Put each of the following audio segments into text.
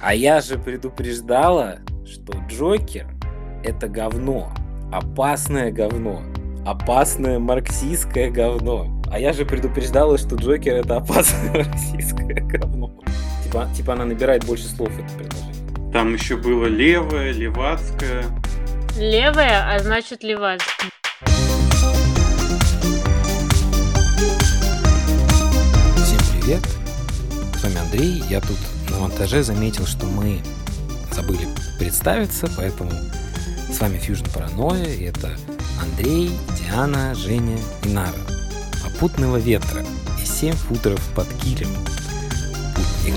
А я же предупреждала, что Джокер — это говно. Опасное говно. Опасное марксистское говно. А я же предупреждала, что Джокер — это опасное марксистское говно. Типа, типа она набирает больше слов, это предложение. Там еще было левое, левацкое. Левая, а значит левацкая. Всем привет! С вами Андрей. Я тут монтаже заметил, что мы забыли представиться, поэтому с вами Fusion Paranoia, и это Андрей, Диана, Женя и Нара. Попутного ветра и 7 футеров под килем. Путник.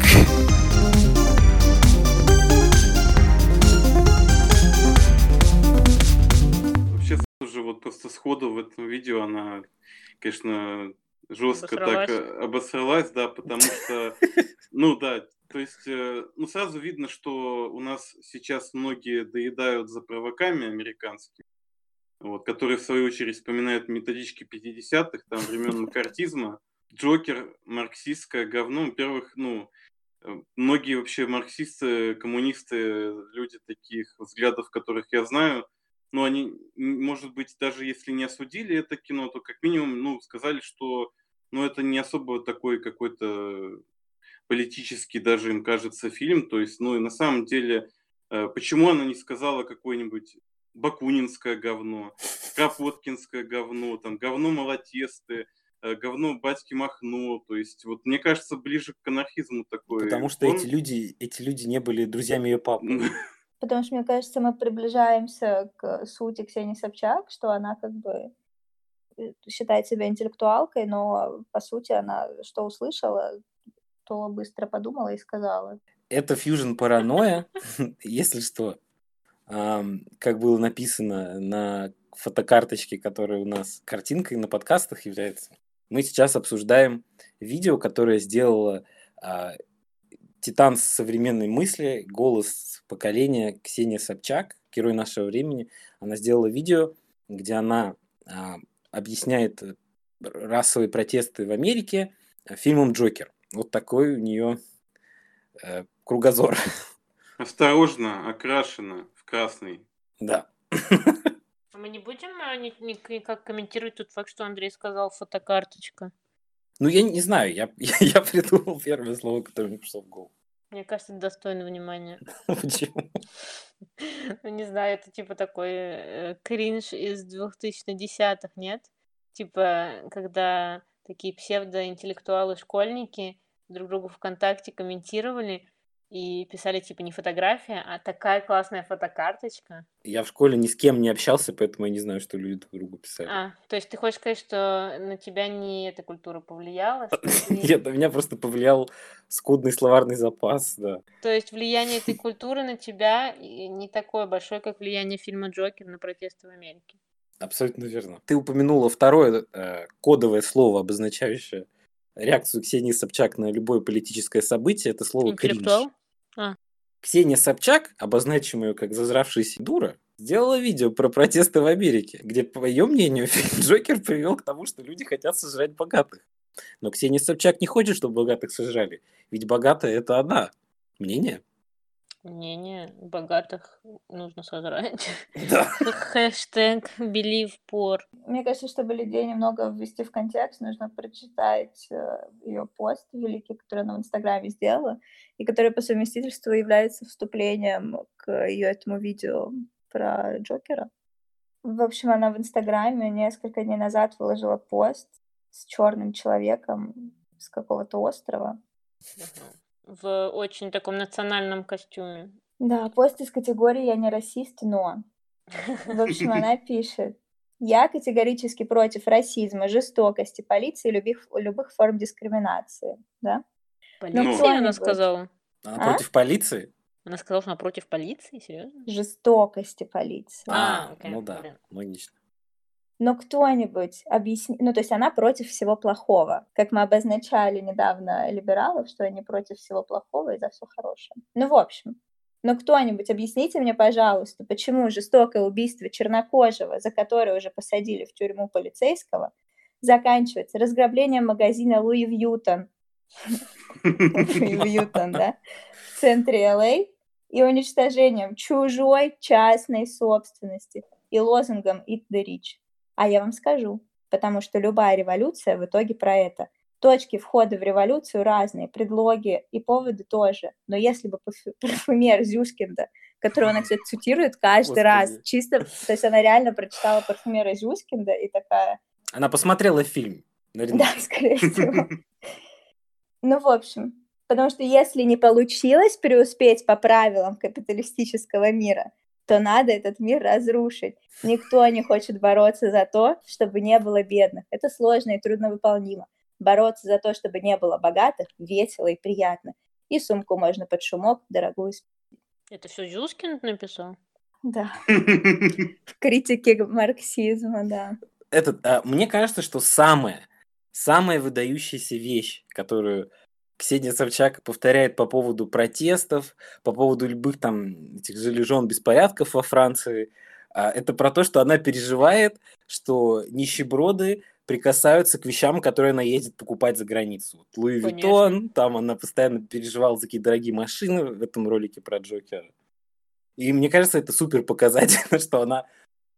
Вообще уже вот просто сходу в этом видео она, конечно, жестко так Обосралась. э, обосралась, да, потому что, ну да, то есть, э, ну сразу видно, что у нас сейчас многие доедают за провоками американскими, вот, которые в свою очередь вспоминают методички 50-х, там, времен макартизма. Джокер, марксистское говно, во-первых, ну, э, многие вообще марксисты, коммунисты, люди таких взглядов, которых я знаю, ну, они, может быть, даже если не осудили это кино, то как минимум, ну, сказали, что, ну, это не особо такой какой-то политический даже, им кажется, фильм. То есть, ну, и на самом деле, э, почему она не сказала какое-нибудь бакунинское говно, капоткинское говно, там, говно малотесты, э, говно батьки Махно, то есть, вот мне кажется, ближе к анархизму такой. Потому что Он- эти люди, эти люди не были друзьями ее папы. Потому что, мне кажется, мы приближаемся к сути Ксении Собчак, что она как бы э, считает себя интеллектуалкой, но по сути она что услышала, то быстро подумала и сказала. Это Fusion паранойя, если что. Как было написано на фотокарточке, которая у нас картинкой на подкастах является. Мы сейчас обсуждаем видео, которое сделала титан современной мысли, голос поколения Ксения Собчак, герой нашего времени. Она сделала видео, где она а, объясняет э, расовые протесты в Америке э, фильмом «Джокер». Вот такой у нее э, кругозор. Осторожно, окрашено в красный. Да. А мы не будем ни- никак комментировать тот факт, что Андрей сказал фотокарточка? Ну, я не знаю, я, я придумал первое слово, которое мне пришло в голову. Мне кажется, это достойно внимания. Почему? Ну, не знаю, это типа такой э, кринж из 2010-х, нет? Типа, когда такие псевдоинтеллектуалы-школьники друг другу ВКонтакте комментировали и писали типа не фотография, а такая классная фотокарточка. Я в школе ни с кем не общался, поэтому я не знаю, что люди друг другу писали. А, то есть ты хочешь сказать, что на тебя не эта культура повлияла? Нет, на меня просто повлиял скудный словарный запас, да. То есть влияние этой культуры на тебя не такое большое, как влияние фильма «Джокер» на протесты в Америке. Абсолютно верно. Ты упомянула второе э, кодовое слово, обозначающее реакцию Ксении Собчак на любое политическое событие. Это слово кринж. Интеллектуал? Ксения Собчак, обозначим ее как зазравшаяся дура, сделала видео про протесты в Америке, где, по ее мнению, фильм Джокер привел к тому, что люди хотят сожрать богатых. Но Ксения Собчак не хочет, чтобы богатых сожрали, ведь богатая это она. Мнение? Мнение богатых нужно сожрать. Да. Хэштег believe poor. Мне кажется, чтобы людей немного ввести в контекст, нужно прочитать ее пост великий, который она в Инстаграме сделала, и который по совместительству является вступлением к ее этому видео про Джокера. В общем, она в Инстаграме несколько дней назад выложила пост с черным человеком с какого-то острова. В очень таком национальном костюме. Да, пост из категории «Я не расист, но...» В общем, она пишет. Я категорически против расизма, жестокости, полиции и любых, любых форм дискриминации. Да? Полиция, она кто-нибудь. сказала. Она А? против полиции? Она сказала, что она против полиции? Серьезно? Жестокости полиции. А, окей, ну да, логично. Но кто-нибудь объясни... Ну, то есть она против всего плохого. Как мы обозначали недавно либералов, что они против всего плохого и за все хорошее. Ну, в общем. Но кто-нибудь объясните мне, пожалуйста, почему жестокое убийство чернокожего, за которое уже посадили в тюрьму полицейского, заканчивается разграблением магазина Луи Вьютон в Ютон, да, в центре ЛА, и уничтожением чужой частной собственности и лозунгом «Eat the rich». А я вам скажу, потому что любая революция в итоге про это. Точки входа в революцию разные, предлоги и поводы тоже. Но если бы парфюмер Зюскинда, которого она, кстати, цитирует каждый Господи. раз, чисто, то есть она реально прочитала парфюмера Зюскинда и такая... Она посмотрела фильм. Да, скорее всего. Ну, в общем, потому что если не получилось преуспеть по правилам капиталистического мира, то надо этот мир разрушить. Никто не хочет бороться за то, чтобы не было бедных. Это сложно и трудновыполнимо. Бороться за то, чтобы не было богатых, весело и приятно. И сумку можно под шумок дорогую. Это все Зюскин написал? Да. В критике марксизма, да. Этот, а, мне кажется, что самое, самая выдающаяся вещь, которую Ксения Собчак повторяет по поводу протестов, по поводу любых там этих железжен беспорядков во Франции, а, это про то, что она переживает, что нищеброды прикасаются к вещам, которые она едет покупать за границу. Луи Виттон, там она постоянно переживала за какие дорогие машины в этом ролике про Джокера. И мне кажется, это супер показательно, что она,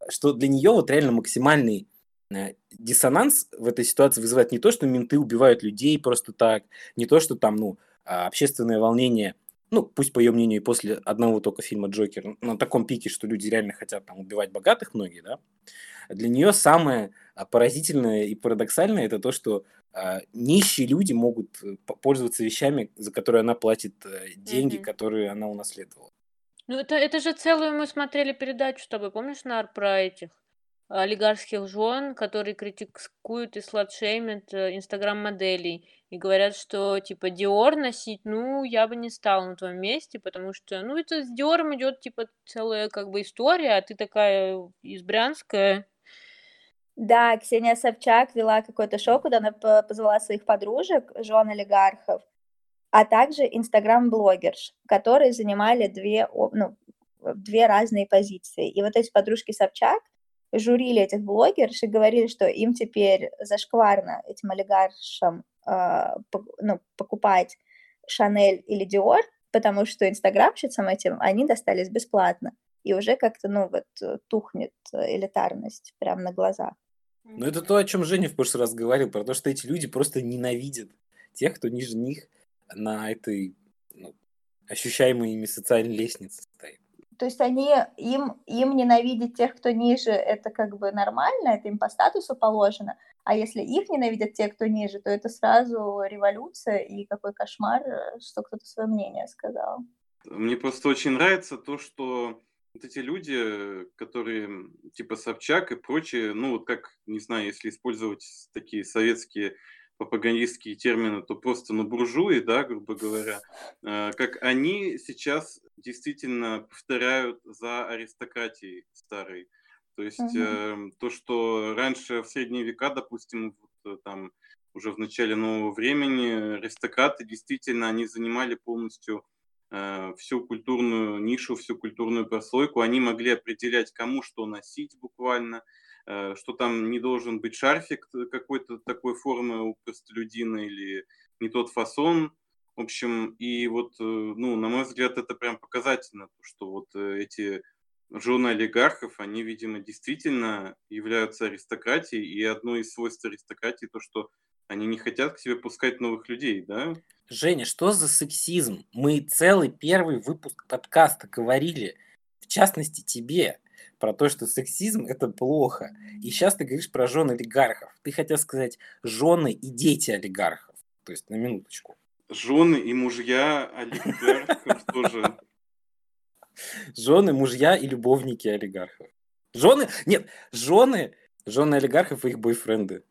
что для нее вот реально максимальный диссонанс в этой ситуации вызывает не то, что менты убивают людей просто так, не то, что там, ну, а, общественное волнение ну, пусть по ее мнению, и после одного только фильма «Джокер» на таком пике, что люди реально хотят там убивать богатых многие, да, для нее самое а, поразительное и парадоксальное это то, что э, нищие люди могут э, пользоваться вещами, за которые она платит э, деньги, mm-hmm. которые она унаследовала. Ну, это, это же целую мы смотрели передачу с тобой, помнишь, Нар, про этих олигарских жен, которые критикуют и сладшеймят э, инстаграм-моделей и говорят, что типа Диор носить, ну, я бы не стала на твоем месте, потому что, ну, это с Диором идет типа целая как бы история, а ты такая из Брянска. Да, Ксения Собчак вела какое-то шоу, куда она позвала своих подружек, жен олигархов, а также инстаграм-блогерш, которые занимали две, ну, две разные позиции. И вот эти подружки Собчак журили этих блогерш и говорили, что им теперь зашкварно, этим олигаршам, э, ну, покупать Шанель или Диор, потому что инстаграмщицам этим они достались бесплатно. И уже как-то, ну, вот тухнет элитарность прямо на глазах. Ну, это то, о чем Женя в прошлый раз говорил, про то, что эти люди просто ненавидят тех, кто ниже них на этой ну, ощущаемой ими социальной лестнице стоит. То есть они, им, им ненавидеть тех, кто ниже, это как бы нормально, это им по статусу положено. А если их ненавидят те, кто ниже, то это сразу революция и какой кошмар, что кто-то свое мнение сказал. Мне просто очень нравится то, что вот эти люди, которые типа Собчак и прочие, ну вот как, не знаю, если использовать такие советские пропагандистские термины, то просто на буржуи, да, грубо говоря, э, как они сейчас действительно повторяют за аристократией старой. То есть mm-hmm. э, то, что раньше в средние века, допустим, вот, э, там уже в начале нового времени аристократы действительно они занимали полностью э, всю культурную нишу, всю культурную прослойку. Они могли определять, кому что носить буквально, что там не должен быть шарфик какой-то такой формы у простолюдина или не тот фасон. В общем, и вот, э, ну, на мой взгляд, это прям показательно, что вот э, эти жены олигархов, они, видимо, действительно являются аристократией, и одно из свойств аристократии то, что они не хотят к себе пускать новых людей, да? Женя, что за сексизм? Мы целый первый выпуск подкаста говорили, в частности тебе, про то, что сексизм это плохо. И сейчас ты говоришь про жен олигархов. Ты хотел сказать жены и дети олигархов. То есть на минуточку. Жены и мужья олигархов тоже. Жены, мужья и любовники олигархов. Жены, нет, жены, жены олигархов и их бойфренды.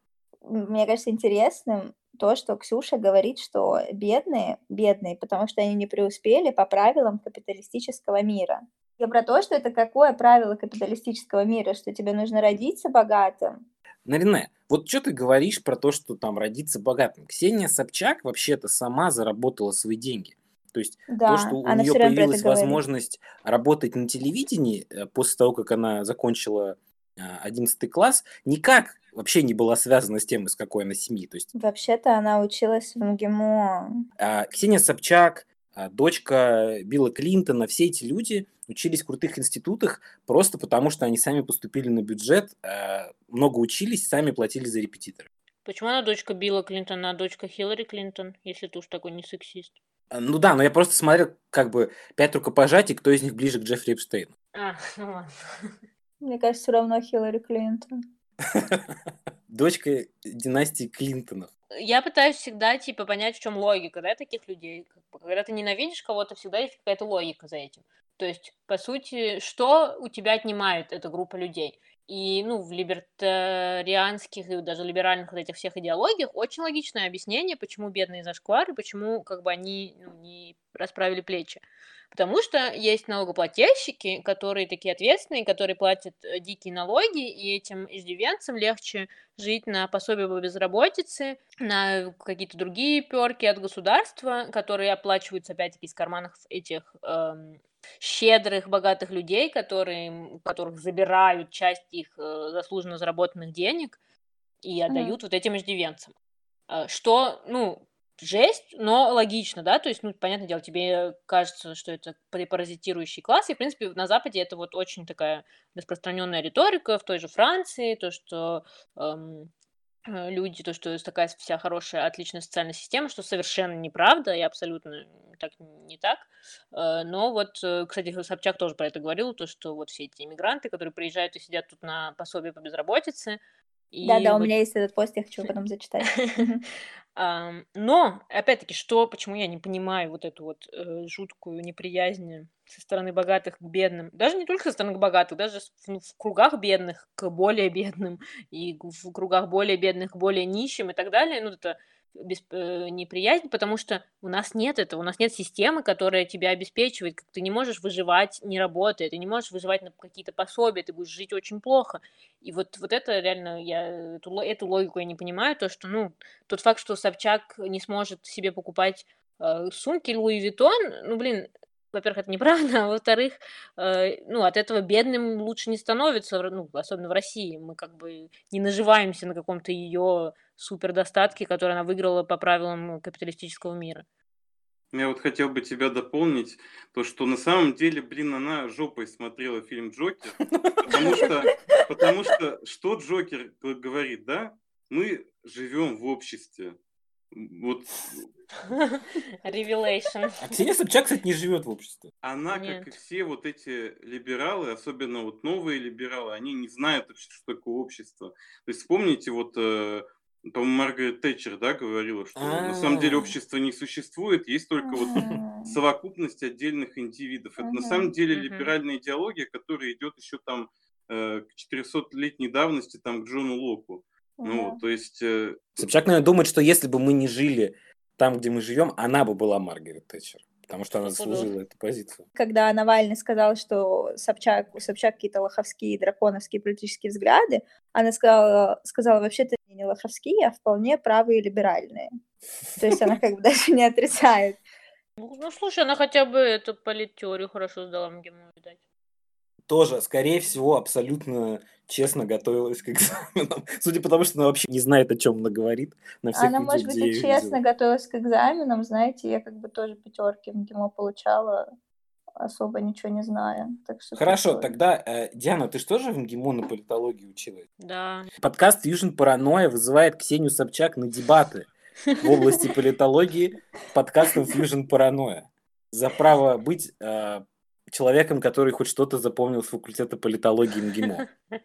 Мне кажется интересным то, что Ксюша говорит, что бедные, бедные, потому что они не преуспели по правилам капиталистического мира. Я про то, что это какое правило капиталистического мира, что тебе нужно родиться богатым. Нарине, вот что ты говоришь про то, что там родиться богатым? Ксения Собчак вообще-то сама заработала свои деньги. То есть да, то, что у нее появилась возможность работать на телевидении э, после того, как она закончила 11 класс, никак вообще не была связана с тем, из какой она семьи. То есть, Вообще-то она училась в МГИМО. а, Ксения Собчак, а, дочка Билла Клинтона, все эти люди учились в крутых институтах просто потому, что они сами поступили на бюджет, а, много учились, сами платили за репетиторы. Почему она дочка Билла Клинтона, а дочка Хиллари Клинтон, если ты уж такой не сексист? А, Ну да, но я просто смотрел как бы пять рукопожатий, кто из них ближе к Джеффри Эпштейну. А, ну ладно. Мне кажется, все равно Хиллари Клинтон. Дочка династии Клинтонов. Я пытаюсь всегда, типа, понять, в чем логика, да, таких людей. Когда ты ненавидишь кого-то, всегда есть какая-то логика за этим. То есть, по сути, что у тебя отнимает эта группа людей? И, ну, в либертарианских и даже либеральных вот этих всех идеологиях очень логичное объяснение, почему бедные зашквары, почему, как бы, они ну, не расправили плечи. Потому что есть налогоплательщики, которые такие ответственные, которые платят э, дикие налоги, и этим иждивенцам легче жить на пособие по безработице, на какие-то другие перки от государства, которые оплачиваются опять-таки из карманов этих эм, щедрых, богатых людей, которые, которых забирают часть их э, заслуженно заработанных денег и отдают вот этим иждивенцам. Э, Что, ну, жесть, но логично, да, то есть, ну, понятное дело, тебе кажется, что это пара- паразитирующий класс, и, в принципе, на Западе это вот очень такая распространенная риторика, в той же Франции, то, что эм, люди, то, что такая вся хорошая, отличная социальная система, что совершенно неправда и абсолютно так не так. Э, Но вот, э, кстати, Собчак тоже про это говорил, то, что вот все эти иммигранты, которые приезжают и сидят тут на пособие по безработице, Да-да, у вот меня есть этот пост, я хочу потом зачитать. Но, опять-таки, что, почему я не понимаю вот эту вот э, жуткую неприязнь со стороны богатых к бедным, даже не только со стороны богатых, даже в, ну, в кругах бедных к более бедным и в кругах более бедных к более нищим и так далее, ну это без, э, неприязнь, потому что у нас нет этого, у нас нет системы, которая тебя обеспечивает, как ты не можешь выживать, не работая, ты не можешь выживать на какие-то пособия, ты будешь жить очень плохо. И вот, вот это реально, я эту, эту логику я не понимаю, то, что, ну, тот факт, что Собчак не сможет себе покупать э, сумки Луи Виттон, ну, блин, во-первых, это неправда, а во-вторых, э, ну, от этого бедным лучше не становится, ну, особенно в России. Мы как бы не наживаемся на каком-то ее супер достатке, который она выиграла по правилам капиталистического мира. Я вот хотел бы тебя дополнить, то, что на самом деле, блин, она жопой смотрела фильм «Джокер», потому что, потому что что Джокер говорит, да? Мы живем в обществе. Вот Revelation. А Ксения Собчак, кстати, не живет в обществе. она, как Нет. и все вот эти либералы, особенно вот новые либералы, они не знают вообще, что такое общество. То есть вспомните, вот, э, по-моему, Маргарет Тэтчер, да, говорила, что на самом деле А. общество не существует, есть только вот совокупность отдельных индивидов. Это на самом деле либеральная идеология, которая идет еще там э, к 400-летней давности там к Джону Локу. Ну, то есть э, Собчак, наверное, думает, что если бы мы не жили там, где мы живем, она бы была Маргарет Тэтчер. Потому что она Стопудово. заслужила эту позицию. Когда Навальный сказал, что Собчак, у Собчак какие-то лоховские, драконовские политические взгляды, она сказала, сказала вообще-то не лоховские, а вполне правые и либеральные. То есть она как бы даже не отрицает. Ну, ну, слушай, она хотя бы эту политеорию хорошо сдала МГИМО, видать. Тоже, скорее всего, абсолютно честно готовилась к экзаменам. Судя по тому, что она вообще не знает, о чем она говорит. На всех Она, может быть, и честно видел. готовилась к экзаменам, знаете, я как бы тоже пятерки в МГИМО получала, особо ничего не зная. Так что Хорошо, такое. тогда, э, Диана, ты что же в МГИМО на политологии училась? Да. Подкаст Fusion Паранойя вызывает Ксению Собчак на дебаты в области политологии подкастом Fusion Паранойя за право быть э, человеком, который хоть что-то запомнил с факультета политологии МГИМО.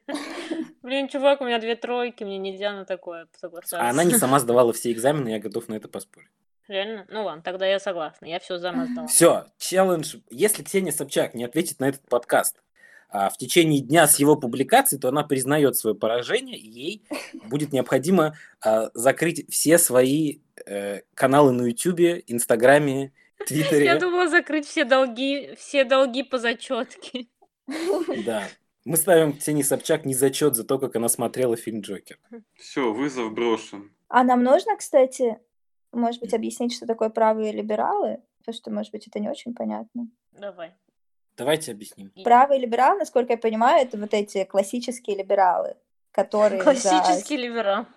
Блин, чувак, у меня две тройки, мне нельзя на такое соглашаться. А она не сама сдавала все экзамены, я готов на это поспорить. Реально? Ну ладно, тогда я согласна. Я все сама сдала. Все, челлендж. Если Ксения Собчак не ответит на этот подкаст а, в течение дня с его публикации, то она признает свое поражение, и ей будет необходимо а, закрыть все свои э, каналы на Ютубе, Инстаграме, Я Твиттере. думала закрыть все долги, все долги по зачетке. Да. Мы ставим Ксении Собчак не зачет за то, как она смотрела фильм Джокер. все, вызов брошен. А нам нужно, кстати, может быть, объяснить, что такое правые либералы? Потому что, может быть, это не очень понятно. Давай. Давайте объясним. Правые либералы, насколько я понимаю, это вот эти классические либералы, которые за... Классический либерал.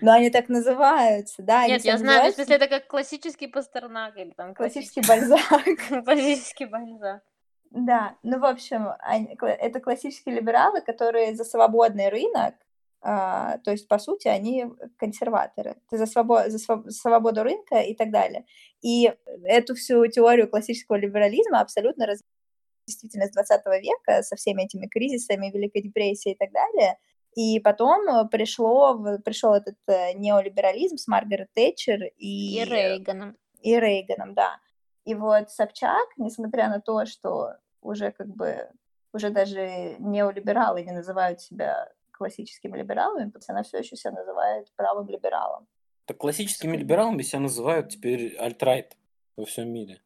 Ну, они так называются, да? Нет, я знаю, в смысле, это как классический Пастернак или там классический бальзак. классический Бальзак. Да, ну, в общем, они- это классические либералы, которые за свободный рынок, а, то есть, по сути, они консерваторы, Ты за, свобо- за свободу рынка и так далее. И эту всю теорию классического либерализма абсолютно раз действительность 20 века со всеми этими кризисами, Великой депрессией и так далее. И потом э, пришло, пришел этот э, неолиберализм с Маргарет Тэтчер и, И Рейганом. и Рейганом, да. И вот Собчак, несмотря на то, что уже как бы, уже даже неолибералы не называют себя классическими либералами, она все еще себя называет правым либералом. Так классическими либералами себя называют теперь альтрайт во всем мире.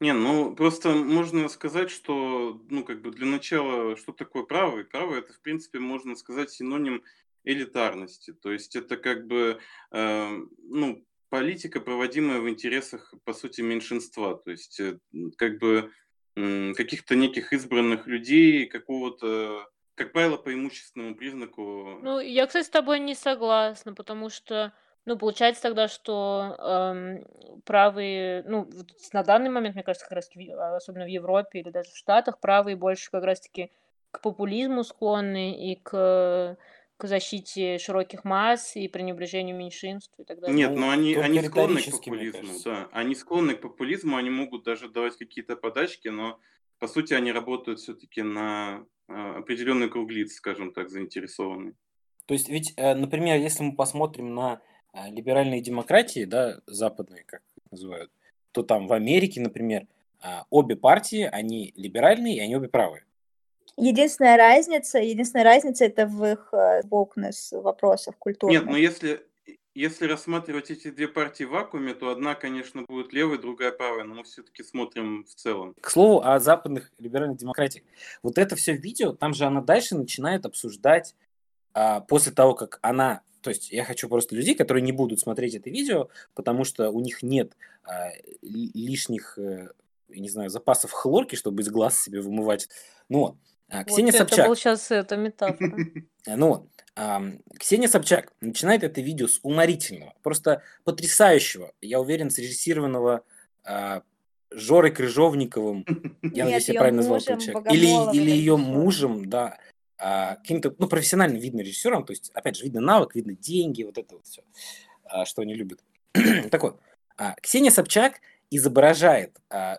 Не, ну просто можно сказать, что, ну, как бы для начала, что такое право? И право это, в принципе, можно сказать, синоним элитарности. То есть это как бы, э, ну, политика, проводимая в интересах, по сути, меньшинства. То есть э, как бы м, каких-то неких избранных людей, какого-то, как правило, по имущественному признаку. Ну, я, кстати, с тобой не согласна, потому что, ну, получается тогда, что эм, правые, ну, вот на данный момент, мне кажется, как раз, особенно в Европе или даже в Штатах, правые больше как раз-таки к популизму склонны и к, к защите широких масс и пренебрежению меньшинств и так далее. Нет, Ну, но они, только они склонны к популизму, да. Они склонны к популизму, они могут даже давать какие-то подачки, но по сути они работают все-таки на а, определенный круг лиц, скажем так, заинтересованный. То есть ведь, э, например, если мы посмотрим на либеральные демократии, да, западные, как их называют, то там в Америке, например, а, обе партии, они либеральные, и они обе правые. Единственная разница, единственная разница это в их э, wokeness вопросов культурных. Нет, но если, если рассматривать эти две партии в вакууме, то одна, конечно, будет левой, другая правой, но мы все-таки смотрим в целом. К слову о западных либеральных демократиях. Вот это все видео, там же она дальше начинает обсуждать а, после того, как она... То есть я хочу просто людей, которые не будут смотреть это видео, потому что у них нет а, ли- лишних, э, не знаю, запасов хлорки, чтобы из глаз себе вымывать. Ну, вот. А, Ксения вот Собчак. это был сейчас это метафора. А, Ну, Ксения Собчак начинает это видео с уморительного, просто потрясающего, я уверен, срежиссированного а, Жорой Крыжовниковым, я надеюсь, я правильно назвал или, или ее мужем, да, каким-то, ну, профессионально видно режиссером, то есть, опять же, видно навык, видно деньги, вот это вот все, что они любят. так вот, а, Ксения Собчак изображает а,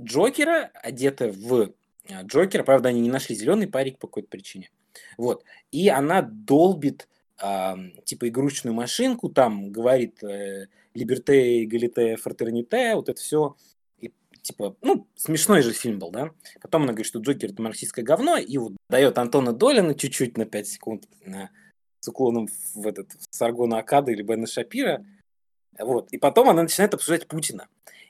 Джокера, одетая в а, Джокера, правда, они не нашли зеленый парик по какой-то причине. Вот. И она долбит а, типа игрушечную машинку, там говорит э, либерте, эгалите, фратерните, вот это все. Типа, ну, смешной же фильм был, да? Потом она говорит, что Джокер это марксистское говно, и вот дает Антона Долина чуть-чуть на 5 секунд на, с уклоном в этот в Саргона Акада или Бена Шапира. Вот. И потом она начинает обсуждать Путина.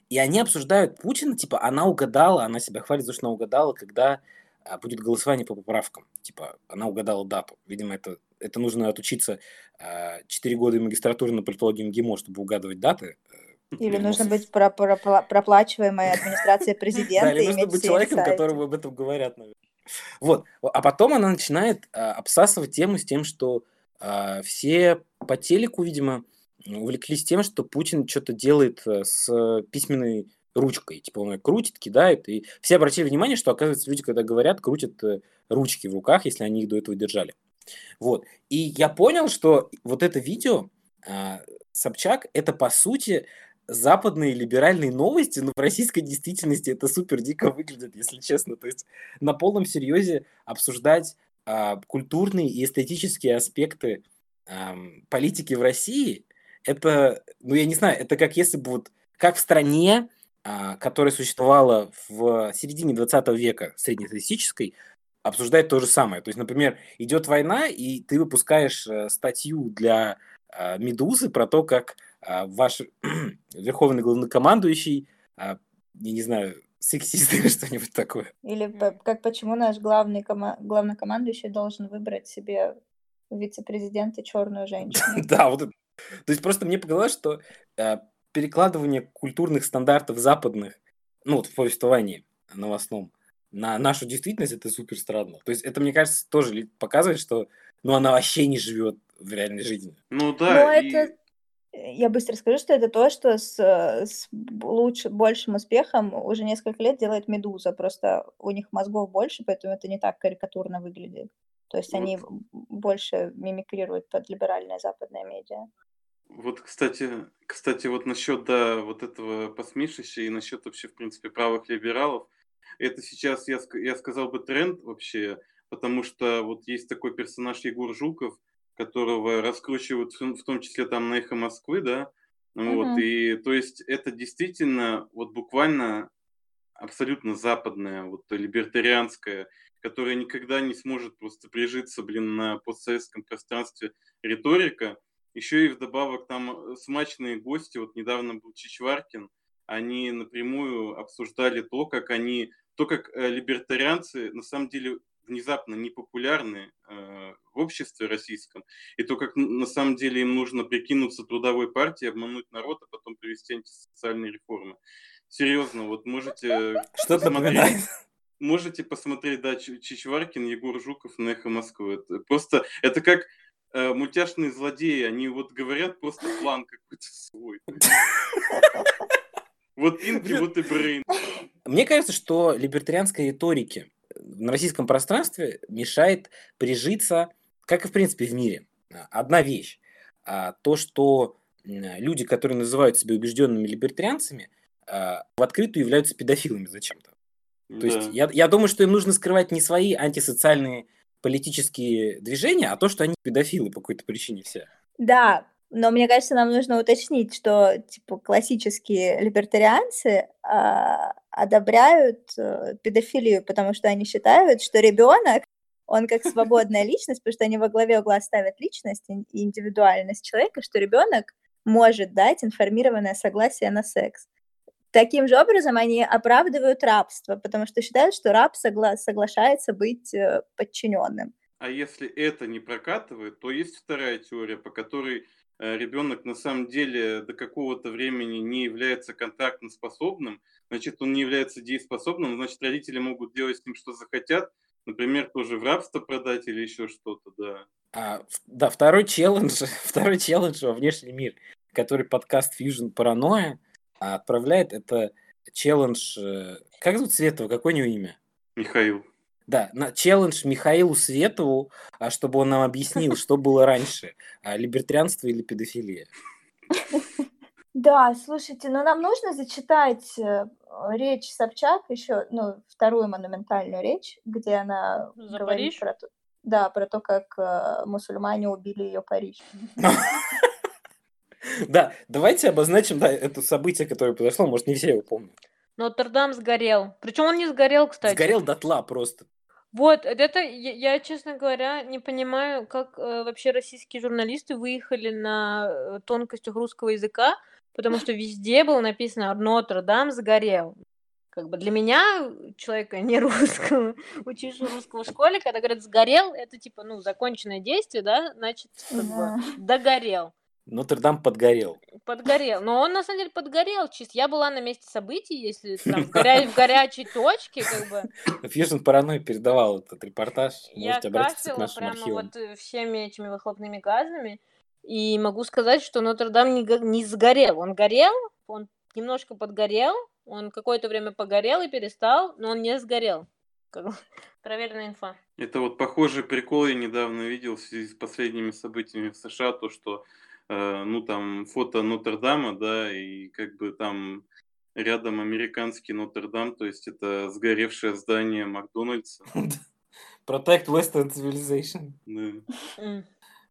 И они обсуждают Путина, типа, она угадала, она себя хвалит, за что она угадала, когда а, будет голосование по поправкам. Типа, она угадала дату. Видимо, это, это нужно отучиться а, 4 года магистратуры на политологии МГИМО, чтобы угадывать даты. Э, Или нужно быть про- про- про- проплачиваемой администрацией президента Да, или нужно быть человеком, которому об этом говорят, наверное. Вот. А потом она начинает а, обсасывать тему с тем, что а, все по телеку, видимо, увлеклись тем, что Путин что-то делает э, с письменной ручкой. Типа он её крутит, кидает. И все обратили внимание, что, оказывается, люди, когда говорят, крутят э, ручки в руках, если они их до этого держали. Вот. И я понял, что вот это видео Собчак, это, по сути, западные либеральные новости, но в российской действительности это супер дико выглядит, если честно. То есть на полном серьезе обсуждать а, культурные и эстетические аспекты ам, политики в России, это, ну я не знаю, это как если бы вот, как в стране, а, которая существовала в середине 20 века, среднестатистической, обсуждать то же самое. То есть, например, идет война, и ты выпускаешь э, статью для э, Медузы про то, как э, ваш верховный главнокомандующий, э, я не знаю, сексист или что-нибудь такое. Или как почему наш главный кома- главнокомандующий должен выбрать себе вице-президента черную женщину. Да, вот это. То есть просто мне показалось, что э, перекладывание культурных стандартов западных, ну вот в повествовании новостном, на нашу действительность, это супер странно. То есть это, мне кажется, тоже показывает, что ну, она вообще не живет в реальной жизни. Ну да. Но и... это я быстро скажу, что это то, что с, с лучше, большим успехом уже несколько лет делает Медуза. Просто у них мозгов больше, поэтому это не так карикатурно выглядит. То есть вот. они больше мимикрируют под либеральное западное медиа. Вот, кстати, кстати, вот насчет да, вот этого посмешища и насчет вообще, в принципе, правых либералов, это сейчас, я, я сказал бы, тренд вообще, потому что вот есть такой персонаж Егор Жуков, которого раскручивают в том числе там на «Эхо Москвы», да, uh-huh. вот, и то есть это действительно вот буквально абсолютно западная, вот либертарианская, которая никогда не сможет просто прижиться, блин, на постсоветском пространстве риторика, еще и вдобавок там смачные гости, вот недавно был Чичваркин, они напрямую обсуждали то, как они, то, как э, либертарианцы на самом деле внезапно непопулярны э, в обществе российском, и то, как на самом деле им нужно прикинуться трудовой партией, обмануть народ, а потом провести антисоциальные реформы. Серьезно, вот можете... Что посмотреть, Можете посмотреть, да, Чичваркин, Егор Жуков на «Эхо Москвы». Это просто, это как э, мультяшные злодеи, они вот говорят просто план какой-то свой. Вот Пинки, вот и Брейн. Мне кажется, что либертарианской риторике на российском пространстве мешает прижиться, как и в принципе в мире. Одна вещь. А, то, что люди, которые называют себя убежденными либертарианцами, а, в открытую являются педофилами зачем-то. Да. То есть я, я думаю, что им нужно скрывать не свои антисоциальные политические движения, а то, что они педофилы по какой-то причине все. Да, но мне кажется, нам нужно уточнить, что типа классические либертарианцы а, одобряют э, педофилию, потому что они считают, что ребенок он как свободная личность, потому что они во главе угла ставят личность и индивидуальность человека, что ребенок может дать информированное согласие на секс. Таким же образом они оправдывают рабство, потому что считают, что раб согла- соглашается быть э, подчиненным. А если это не прокатывает, то есть вторая теория, по которой ребенок на самом деле до какого-то времени не является контактно способным, значит, он не является дееспособным, значит, родители могут делать с ним, что захотят, например, тоже в рабство продать или еще что-то, да. А, да, второй челлендж, второй челлендж во внешний мир, который подкаст Fusion Paranoia отправляет, это челлендж... Э, как зовут Светова? Какое у него имя? Михаил. Да, на челлендж Михаилу Светову, а чтобы он нам объяснил, что было раньше, а, либертарианство или педофилия. Да, слушайте, но нам нужно зачитать э, речь Собчак, еще, ну, вторую монументальную речь, где она За говорит Париж? про то, да, про то, как э, мусульмане убили ее Париж. Да, давайте обозначим да, это событие, которое произошло, может, не все его помнят. Нотр-Дам сгорел. Причем он не сгорел, кстати. Сгорел дотла просто. Вот, это я, я, честно говоря, не понимаю, как э, вообще российские журналисты выехали на э, тонкостях русского языка, потому что везде было написано «Нотр-Дам сгорел». Как бы для меня, человека не русского, учившего русского в школе, когда говорят «сгорел», это типа, ну, законченное действие, да, значит, как бы догорел. Нотр-Дам подгорел. Подгорел. Но он на самом деле подгорел. Чисто я была на месте событий, если там в, горя- в горячей точке, как бы. Fusion Paranoia передавал этот репортаж. Я Можете обратиться к кашляла нашим прямо архивам. вот э, всеми этими выхлопными газами. И могу сказать, что Нотр-Дам не, не сгорел. Он горел, он немножко подгорел, он какое-то время погорел и перестал, но он не сгорел. Как бы Проверенная инфа. Это вот похожий прикол я недавно видел в связи с последними событиями в США, то, что, ну, там, фото Нотр-Дама, да, и как бы там рядом американский Нотр-Дам, то есть это сгоревшее здание Макдональдса. Protect Western Civilization. Да.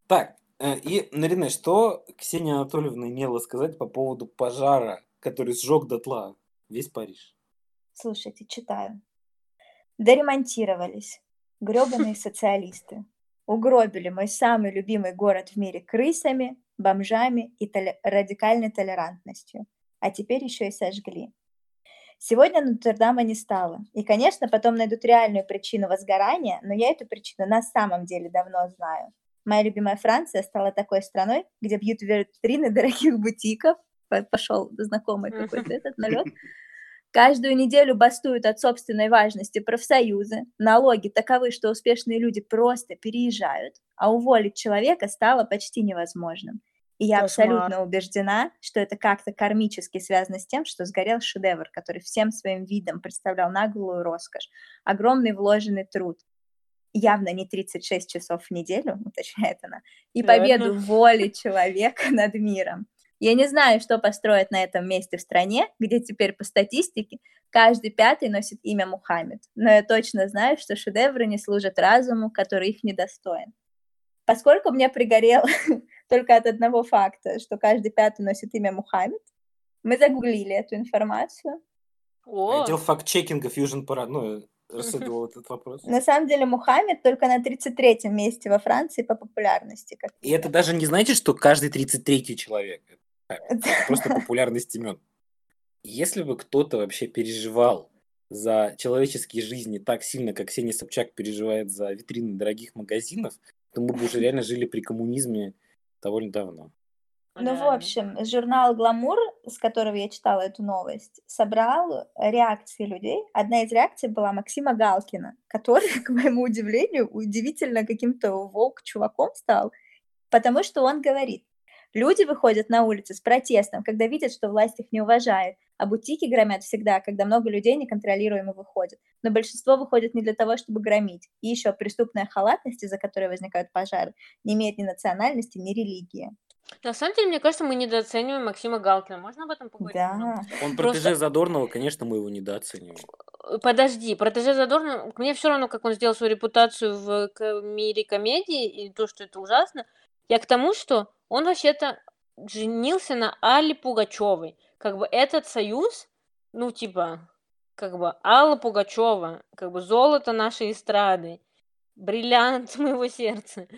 Так, э, и, Нарине, что Ксения Анатольевна имела сказать по поводу пожара, который сжег дотла весь Париж? Слушайте, читаю. Доремонтировались. грёбаные социалисты. Угробили мой самый любимый город в мире крысами, бомжами и толе- радикальной толерантностью. А теперь еще и сожгли. Сегодня Нотр-Дама не стало. И, конечно, потом найдут реальную причину возгорания, но я эту причину на самом деле давно знаю. Моя любимая Франция стала такой страной, где бьют витрины дорогих бутиков. Пошел знакомый какой-то этот налет. Каждую неделю бастуют от собственной важности профсоюзы. Налоги таковы, что успешные люди просто переезжают, а уволить человека стало почти невозможным. И я Кошмар. абсолютно убеждена, что это как-то кармически связано с тем, что сгорел шедевр, который всем своим видом представлял наглую роскошь, огромный вложенный труд, явно не 36 часов в неделю, уточняет она, и победу воли человека над миром. Я не знаю, что построят на этом месте в стране, где теперь по статистике каждый пятый носит имя Мухаммед, но я точно знаю, что шедевры не служат разуму, который их недостоин. Поскольку мне пригорело только от одного факта, что каждый пятый носит имя Мухаммед, мы загуглили эту информацию. О, Отдел факт-чекинга Fusion Parade, ну, расследовал этот вопрос. На самом деле Мухаммед только на 33-м месте во Франции по популярности. Как И это даже не значит, что каждый 33-й человек. Это просто популярность имен. Если бы кто-то вообще переживал за человеческие жизни так сильно, как Ксения Собчак переживает за витрины дорогих магазинов, то мы бы уже реально жили при коммунизме довольно давно. Ну, в общем, журнал «Гламур», с которого я читала эту новость, собрал реакции людей. Одна из реакций была Максима Галкина, который, к моему удивлению, удивительно каким-то волк-чуваком стал, потому что он говорит, люди выходят на улицы с протестом, когда видят, что власть их не уважает, а бутики громят всегда, когда много людей неконтролируемо выходят. Но большинство выходит не для того, чтобы громить. И еще преступная халатность, из-за которой возникают пожары, не имеет ни национальности, ни религии. На самом деле, мне кажется, мы недооцениваем Максима Галкина. Можно об этом поговорить? Да. Он Просто- протеже Задорнова, конечно, мы его недооцениваем. Э, Подожди, протеже Задорнова, мне все равно, как он сделал свою репутацию в мире комедии, и то, что это ужасно. Я к тому, что он вообще-то женился на Алле Пугачевой. Как бы этот союз, ну, типа, как бы Алла Пугачева, как бы золото нашей эстрады, бриллиант моего сердца.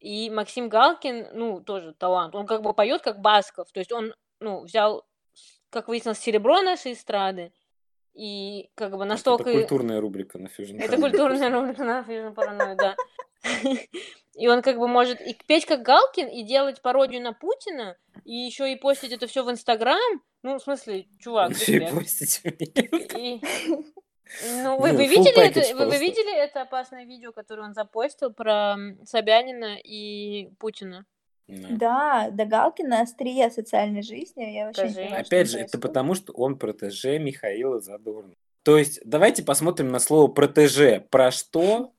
И Максим Галкин, ну, тоже талант. Он как бы поет как Басков. То есть он, ну, взял, как выяснилось, серебро нашей эстрады. И как бы настолько... Это культурная рубрика на Fusion. Это культурная рубрика на Fusion Paranoid, да. И он как бы может и петь как Галкин, и делать пародию на Путина, и еще и постить это все в Инстаграм. Ну, в смысле, чувак, Он ещё и постить. И- Ну, вы, Ну, вы видели это, вы, вы видели это опасное видео, которое он запостил про Собянина и Путина? Да. Да, до Галкина острие социальной жизни. Я вообще не Скажи. понимаю, что Опять же, это происходит. потому, что он протеже Михаила Задорнова. То есть, давайте посмотрим на слово протеже. Про что?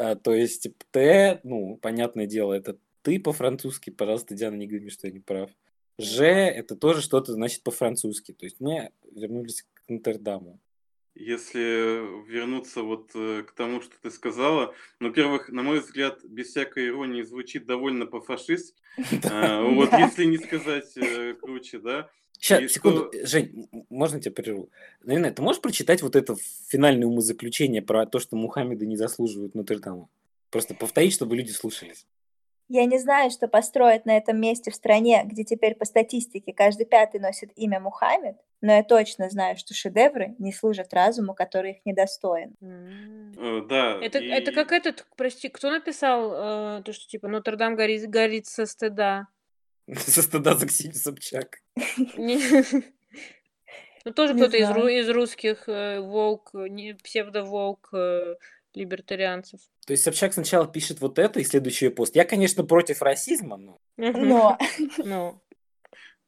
А, то есть, Т, ну, понятное дело, это ты по-французски. Пожалуйста, Диана, не говори, что я не прав. Ж, это тоже что-то значит по-французски. То есть, мы вернулись к Нотр-Даму. Если вернуться вот э, к тому, что ты сказала, ну, во-первых, на мой взгляд, без всякой иронии звучит довольно по-фашистски. А, Вот, если не сказать э, круче, да. Сейчас, И секунду. Жень, можно тебя прерву? Наверное, ты можешь прочитать вот это финальное умозаключение про то, что Мухаммеды не заслуживают Нотр-Дама? Просто повторить, чтобы люди слушались. Я не знаю, что построят на этом месте в стране, где теперь по статистике каждый пятый носит имя Мухаммед, но я точно знаю, что шедевры не служат разуму, который их недостоин. Э, Да. Это, это и- как этот, прости, кто написал э, то, что типа Нотр-Дам горит, горит со стыда? Со стыда за Ксению Собчак. Ну, тоже кто-то из, русских э, волк, псевдоволк э, либертарианцев. То есть Собчак сначала пишет вот это и следующий пост. Я, конечно, против расизма, но... Но Ну.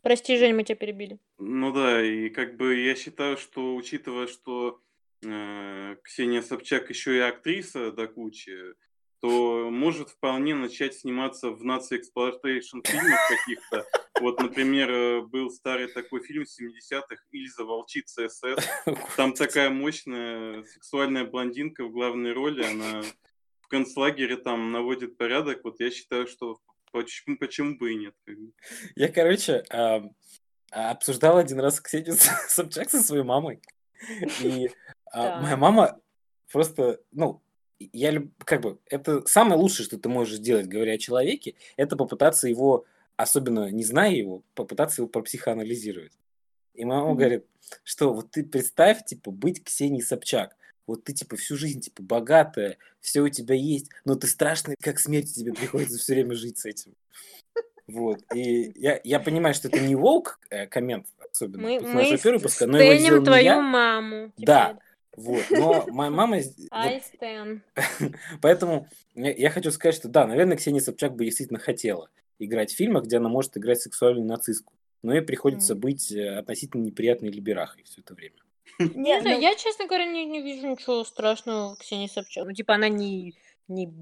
Прости, Жень, мы тебя перебили. Ну да, и как бы я считаю, что учитывая, что э, Ксения Собчак еще и актриса до кучи, то может вполне начать сниматься в наци-эксплуатейшн фильмах каких-то. Вот, например, э, был старый такой фильм 70-х «Ильза, волчица СС». Там такая мощная сексуальная блондинка в главной роли, она в концлагере там наводит порядок. Вот я считаю, что почему, почему бы и нет. Я, короче, обсуждал один раз Ксению Собчак со своей мамой. И а, моя мама просто, ну, я как бы, это самое лучшее, что ты можешь сделать, говоря о человеке, это попытаться его, особенно не зная его, попытаться его пропсихоанализировать. И мама Мгм. говорит, что вот ты представь, типа, быть Ксенией Собчак. Вот ты, типа, всю жизнь, типа, богатая, все у тебя есть, но ты страшный, как смерть, тебе приходится все время жить с этим. Вот. И я, я понимаю, что это не волк э, коммент, особенно Мы, мы нашего первого выпуска, но его твою я. маму. Да, теперь. Вот. Но моя мама... вот. Поэтому я, хочу сказать, что да, наверное, Ксения Собчак бы действительно хотела играть в фильмах, где она может играть сексуальную нацистку. Но ей приходится быть э, относительно неприятной либерахой все это время. Не знаю, ну, я, честно говоря, не, не вижу ничего страшного в Ксении Собчак. Ну, типа, она не, не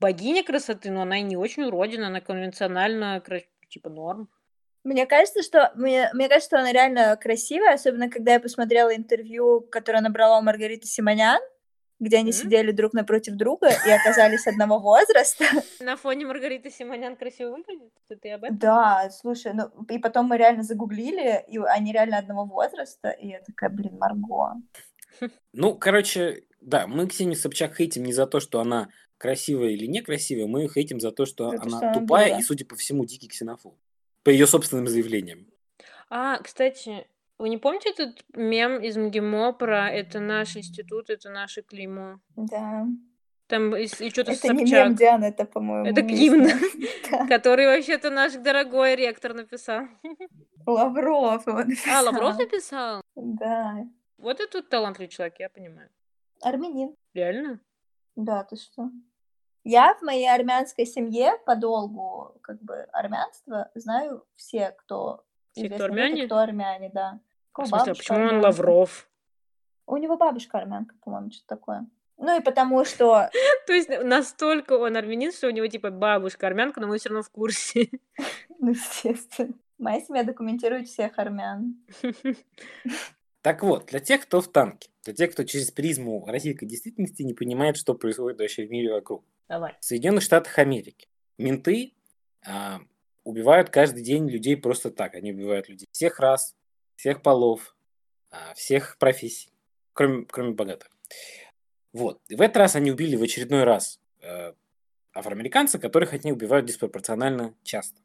богиня красоты, но она и не очень уродина, она конвенционально, типа, норм. Мне кажется, что мне, мне кажется, что она реально красивая, особенно когда я посмотрела интервью, которое она брала у Маргариты Симонян, где они М? сидели друг напротив друга и оказались одного возраста. На фоне Маргариты Симонян красиво выглядит? Ты, ты об этом? Да, слушай, ну и потом мы реально загуглили, и они реально одного возраста, и я такая, блин, Марго. Ну, короче, да, мы Ксению Собчак хейтим не за то, что она красивая или некрасивая, мы ее хейтим за то, что За она что она тупая дура. и, судя по всему, дикий ксенофоб. По ее собственным заявлениям. А, кстати, вы не помните этот мем из МГИМО про «это наш институт, это наше клеймо»? Да. Там и, что-то Это не мем, Собчак, Диана, это, по-моему, Это гимн. Который вообще-то наш дорогой ректор написал. Лавров его А, Лавров написал. написал? Да. Вот это тут талантливый человек, я понимаю. Армянин. Реально? Да, ты что? Я в моей армянской семье по долгу как бы армянства знаю все, кто Все, кто люди, армяне? кто армяне, да. В кого смысле, а почему он армянка. Лавров? У него бабушка армянка, по-моему, что-то такое. Ну и потому что, То есть настолько он армянин, что у него типа бабушка армянка, но мы все равно в курсе. ну, естественно, моя семья документирует всех армян. Так вот, для тех, кто в танке, для тех, кто через призму российской действительности не понимает, что происходит вообще в мире вокруг. Давай. В Соединенных Штатах Америки менты а, убивают каждый день людей просто так. Они убивают людей всех рас, всех полов, а, всех профессий, кроме, кроме богатых. Вот. И в этот раз они убили в очередной раз э, афроамериканца, которых от них убивают диспропорционально часто.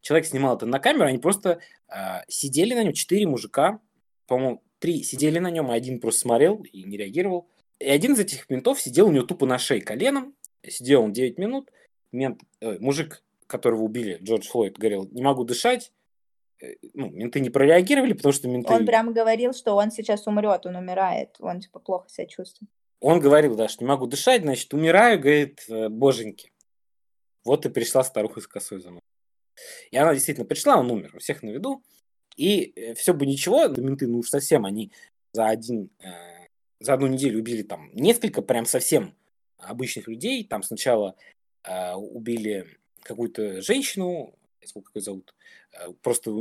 Человек снимал это на камеру, они просто а, сидели на нем, четыре мужика, по-моему, три сидели на нем, а один просто смотрел и не реагировал. И один из этих ментов сидел у него тупо на шее коленом, сидел он 9 минут, мент, э, мужик, которого убили, Джордж Флойд, говорил, не могу дышать, Э, ну, менты не прореагировали, потому что менты... Он прямо говорил, что он сейчас умрет, он умирает, он типа плохо себя чувствует. Он говорил, да, что не могу дышать, значит, умираю, говорит, э, боженьки. Вот и пришла старуха с косой за мной. И она действительно пришла, он умер, у всех на виду. И все бы ничего, но менты, ну уж совсем, они за один, э, за одну неделю убили там несколько прям совсем обычных людей. Там сначала э, убили какую-то женщину, как ее зовут, э, просто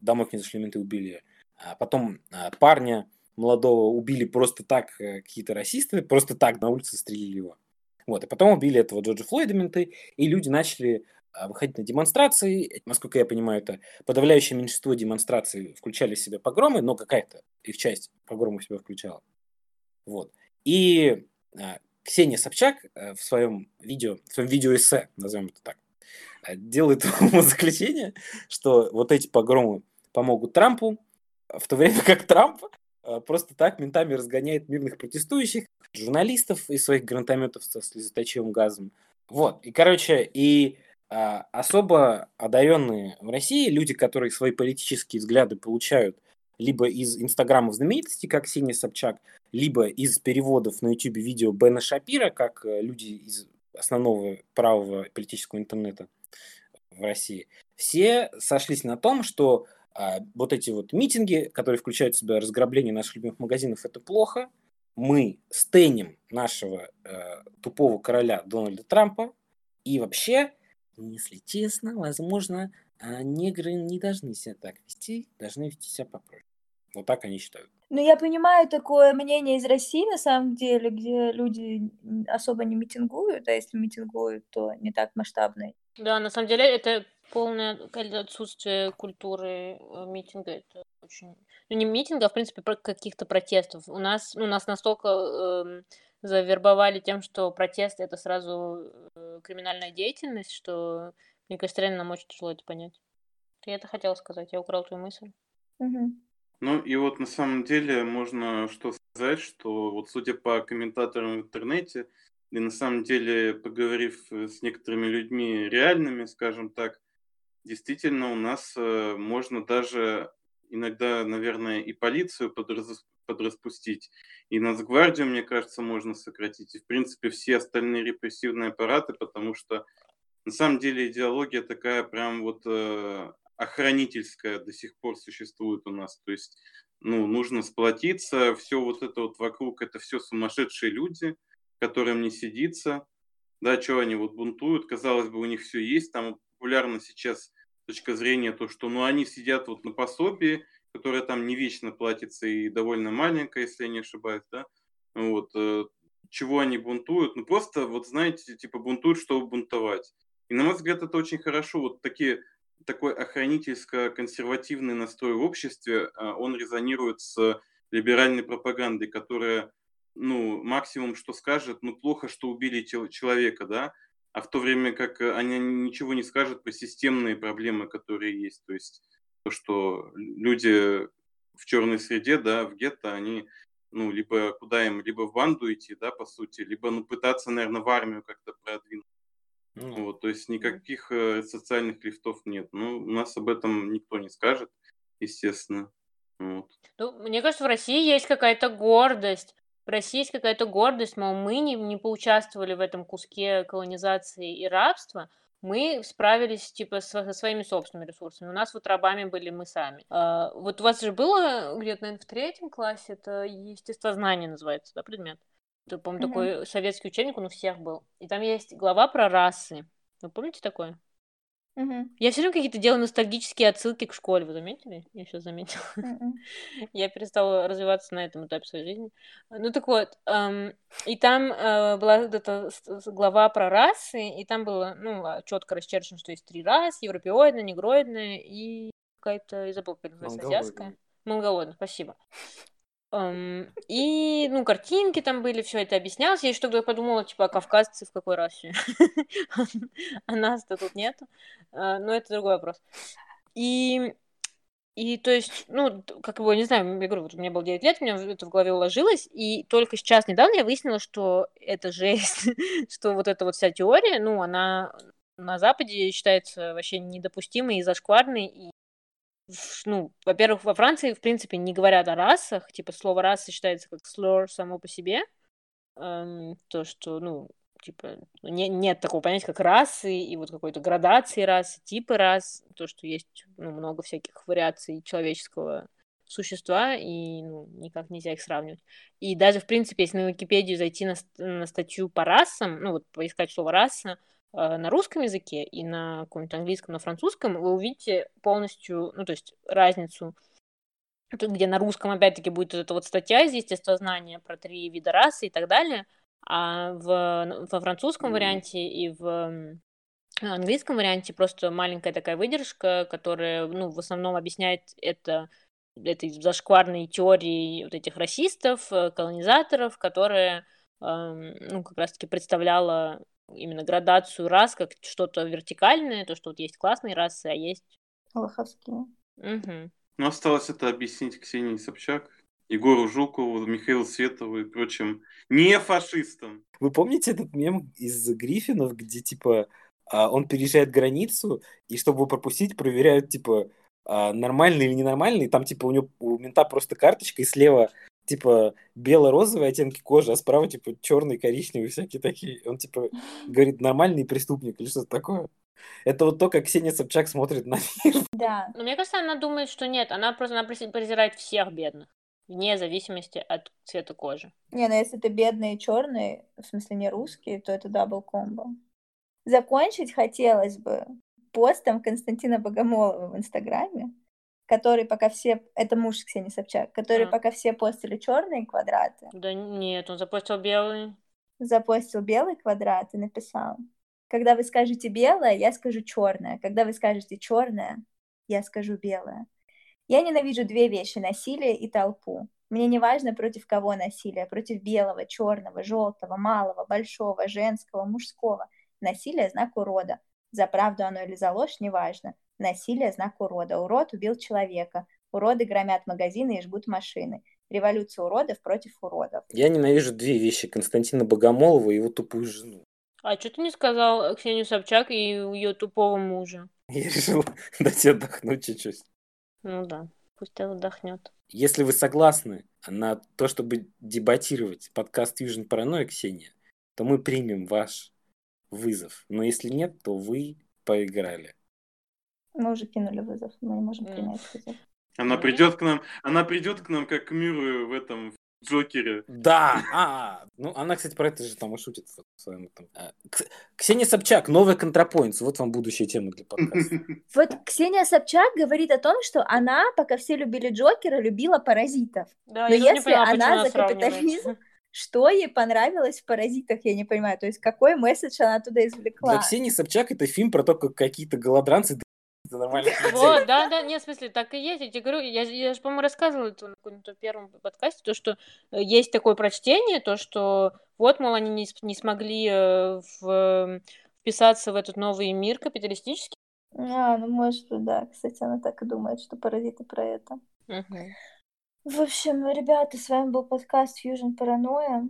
домой к ней зашли менты, убили. А потом э, парня молодого убили просто так э, какие-то расисты, просто так на улице застрелили его. Вот, и потом убили этого Джорджа Флойда менты, и люди начали выходить на демонстрации. Насколько я понимаю, это подавляющее меньшинство демонстраций включали в себя погромы, но какая-то их часть погромов в себя включала. Вот. И Ксения Собчак э, в своем видео, в своем видеоэссе, назовем это так, э, делает заключение, что вот эти погромы помогут Трампу, в то время как Трамп э, просто так ментами разгоняет мирных протестующих, журналистов из своих гранатометов со слезоточивым газом. Вот. И, короче, и а, особо одаренные в России, люди, которые свои политические взгляды получают либо из инстаграмов знаменитостей, как Ксения Собчак, либо из переводов на YouTube видео Бена Шапира, как э, люди из основного правого политического интернета в России, все сошлись на том, что а, вот эти вот митинги, которые включают в себя разграбление наших любимых магазинов, это плохо. Мы стеним нашего э, тупого короля Дональда Трампа. И вообще, если честно, возможно, а, негры не должны себя так вести, должны вести себя попроще. Вот так они считают. Ну, я понимаю такое мнение из России, на самом деле, где люди особо не митингуют, а если митингуют, то не так масштабно. Да, на самом деле это полное отсутствие культуры э, митинга. Это очень... Ну, не митинга, а, в принципе, каких-то протестов. У нас, ну, нас настолько эм, завербовали тем, что протест это сразу э, криминальная деятельность, что, мне кажется, реально нам очень тяжело это понять. Я это хотела сказать, я украл твою мысль. Мгм. Ну и вот на самом деле можно что сказать, что вот судя по комментаторам в интернете, и на самом деле поговорив э, с некоторыми людьми реальными, скажем так, действительно у нас э, можно даже иногда, наверное, и полицию подрас, подраспустить, и Нацгвардию, мне кажется, можно сократить, и, в принципе, все остальные репрессивные аппараты, потому что на самом деле идеология такая прям вот э, охранительская до сих пор существует у нас. То есть, ну, нужно сплотиться, все вот это вот вокруг, это все сумасшедшие люди, которым не сидится. Да, что они вот бунтуют, казалось бы, у них все есть, там популярно сейчас точка зрения то, что ну, они сидят вот на пособии, которое там не вечно платится и довольно маленькое, если я не ошибаюсь, да, вот, э, чего они бунтуют, ну просто, вот знаете, типа бунтуют, чтобы бунтовать. И на мой взгляд, это очень хорошо, вот такие, такой охранительско-консервативный настрой в обществе, э, он резонирует с либеральной пропагандой, которая, ну, максимум, что скажет, ну, плохо, что убили человека, да, а в то время как они ничего не скажут про системные проблемы, которые есть. То есть то, что люди в черной среде, да, в гетто, они, ну, либо куда им, либо в банду идти, да, по сути, либо, ну, пытаться, наверное, в армию как-то продвинуть. Mm. Вот, то есть никаких э, социальных лифтов нет. Ну, у нас об этом никто не скажет, естественно. Вот. Ну, мне кажется, в России есть какая-то гордость в России есть какая-то гордость, мол, мы не, не поучаствовали в этом куске колонизации и рабства, мы справились типа со своими собственными ресурсами. У нас вот рабами были мы сами. А, вот у вас же было где-то, наверное, в третьем классе, это естествознание называется, да, предмет? Это, по-моему, mm-hmm. такой советский учебник, он у всех был. И там есть глава про расы. Вы помните такое? Мгм. Я все время какие-то делаю ностальгические отсылки к школе, вы заметили? Я сейчас заметила. Я перестала развиваться на этом этапе своей жизни. Ну так вот, эм, и там э, была вот эта глава про расы, и там было, ну, а, четко расчерчено, что есть три расы, европеоидная, негроидная и какая-то, я забыла, как называется, азиатская. Монголоидная, спасибо. И, ну, картинки там были, все это объяснялось. Я еще тогда подумала, типа, а кавказцы в какой расе? а нас-то тут нету. Uh, но это другой вопрос. И, и, то есть, ну, как бы, не знаю, я говорю, вот меня было 9 лет, у меня это в голове уложилось, и только сейчас, недавно я выяснила, что это жесть, что вот эта вот вся теория, ну, она на Западе считается вообще недопустимой и зашкварной, и ну, во-первых, во Франции, в принципе, не говорят о расах, типа слово раса считается как slur само по себе, эм, то, что, ну, типа, не, нет такого понятия, как расы, и вот какой-то градации расы, типы рас, то, что есть, ну, много всяких вариаций человеческого существа, и, ну, никак нельзя их сравнивать. И даже, в принципе, если на Википедию зайти на, на статью по расам, ну, вот поискать слово раса, на русском языке и на каком-нибудь английском, на французском, вы увидите полностью, ну, то есть разницу, где на русском, опять-таки, будет вот эта вот статья из естествознания про три вида расы и так далее, а в, во французском варианте и в английском варианте просто маленькая такая выдержка, которая, ну, в основном объясняет это этой зашкварной теории вот этих расистов, э, колонизаторов, которые, ну, как раз-таки представляла именно градацию рас как что-то вертикальное, то, что вот есть классные расы, а есть... Лоховские. Угу. Ну, осталось это объяснить Ксении Собчак, Егору Жукову, Михаилу Светову и прочим не фашистам. Вы помните этот мем из Гриффинов, где, типа, а, он переезжает границу, и чтобы его пропустить, проверяют, типа, а, нормальный или ненормальный, там, типа, у него у мента просто карточка, и слева типа бело-розовые оттенки кожи, а справа типа черный, коричневый, всякие такие. Он типа говорит нормальный преступник или что-то такое. Это вот то, как Ксения Собчак смотрит на мир. Да. Но мне кажется, она думает, что нет, она просто она презирает всех бедных, вне зависимости от цвета кожи. Не, ну если ты бедный и черный, в смысле не русский, то это double combo. Закончить хотелось бы постом Константина Богомолова в Инстаграме, который пока все... Это муж Ксении Собчак, который а. пока все постили черные квадраты. Да нет, он запостил белый. Запостил белый квадрат и написал. Когда вы скажете белое, я скажу черное. Когда вы скажете черное, я скажу белое. Я ненавижу две вещи — насилие и толпу. Мне не важно, против кого насилие, против белого, черного, желтого, малого, большого, женского, мужского. Насилие — знак урода. За правду оно или за ложь, неважно. Насилие – знак урода. Урод убил человека. Уроды громят магазины и жгут машины. Революция уродов против уродов. Я ненавижу две вещи. Константина Богомолова и его тупую жену. А что ты не сказал Ксению Собчак и ее тупого мужа? Я решил дать ей отдохнуть чуть-чуть. Ну да, пусть отдохнет. Если вы согласны на то, чтобы дебатировать подкаст Fusion Paranoia, Ксения, то мы примем ваш вызов. Но если нет, то вы проиграли. Мы уже кинули вызов, мы не можем принять вызов. Она Мгм. придет к нам, она придет к нам как к миру в этом в Джокере. Да! А, ну она, кстати, про это же там и шутит в своем. А, Кс- Ксения Собчак, новая контрапоинтс. Вот вам будущая тема для подкаста. Вот Ксения Собчак говорит о том, что она, пока все любили Джокера, любила паразитов. Да, Но я тоже не если поняла, она за капитализм, Что ей понравилось в «Паразитах», я не понимаю. То есть какой месседж она Для извлекла? Ксении Собчак это фильм про то, как какие-то голодранцы до нормальных людей. Вот, да, да, нет, в смысле, так и есть, я тебе говорю, я, я же, по-моему, рассказывала это на каком-то первом подкасте, то, что э, есть такое прочтение, то, что вот, мол, они не, не смогли э, в- вписаться в этот новый мир капиталистический. А, ну может быть, да. Кстати, она так и думает, что «Паразиты» про это. Мгм. В общем, ребята, с вами был подкаст Fusion Paranoia.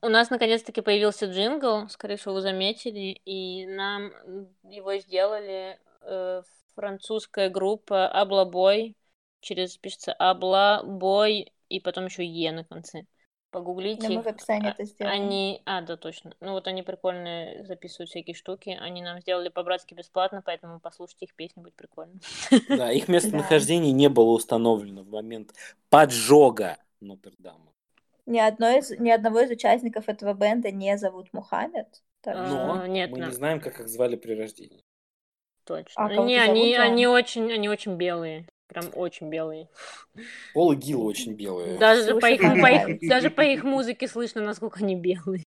У нас наконец-таки появился джингл, скорее всего, вы заметили, и нам его сделали э, французская группа Аблабой, через пишется Аблабой, и потом еще Е на конце. Погуглите. Но мы в описании А- это сделаем. Они, а, да, точно. Ну вот они прикольные, записывают всякие штуки. Они нам сделали по-братски бесплатно, поэтому послушайте их песни, будет прикольно. Да, их местонахождение не было установлено в момент поджога Нотр-Дама. Ни, одной из, ни одного из участников этого бенда не зовут Мухаммед. так А, что- Но нет, мы да. не знаем, как их звали при рождении. Точно. А кого-то не, они, они очень, они очень белые. Прям очень белые. Пол и Гил очень белые. Даже по, их, по их- даже по их музыке слышно, насколько они белые.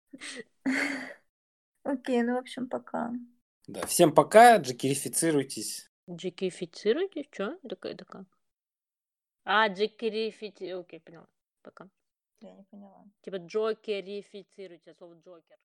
Окей, ну, в общем, пока. Да, всем пока, джекерифицируйтесь. Джекифицируйте? Что? Это, это как? А, джекерифици... Окей, поняла. Пока. Я не поняла. Типа джокерифицируйте, слово джокер.